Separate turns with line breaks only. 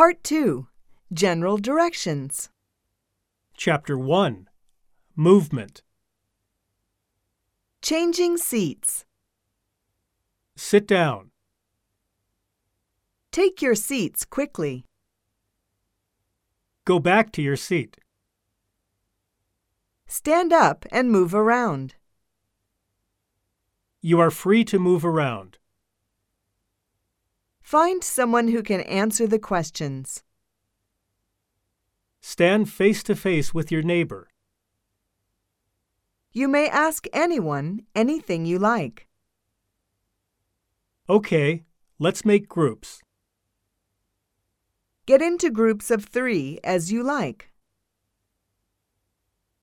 Part 2 General Directions.
Chapter 1 Movement.
Changing seats.
Sit down.
Take your seats quickly.
Go back to your seat.
Stand up and move around.
You are free to move around.
Find someone who can answer the questions.
Stand face to face with your neighbor.
You may ask anyone anything you like.
Okay, let's make groups.
Get into groups of three as you like.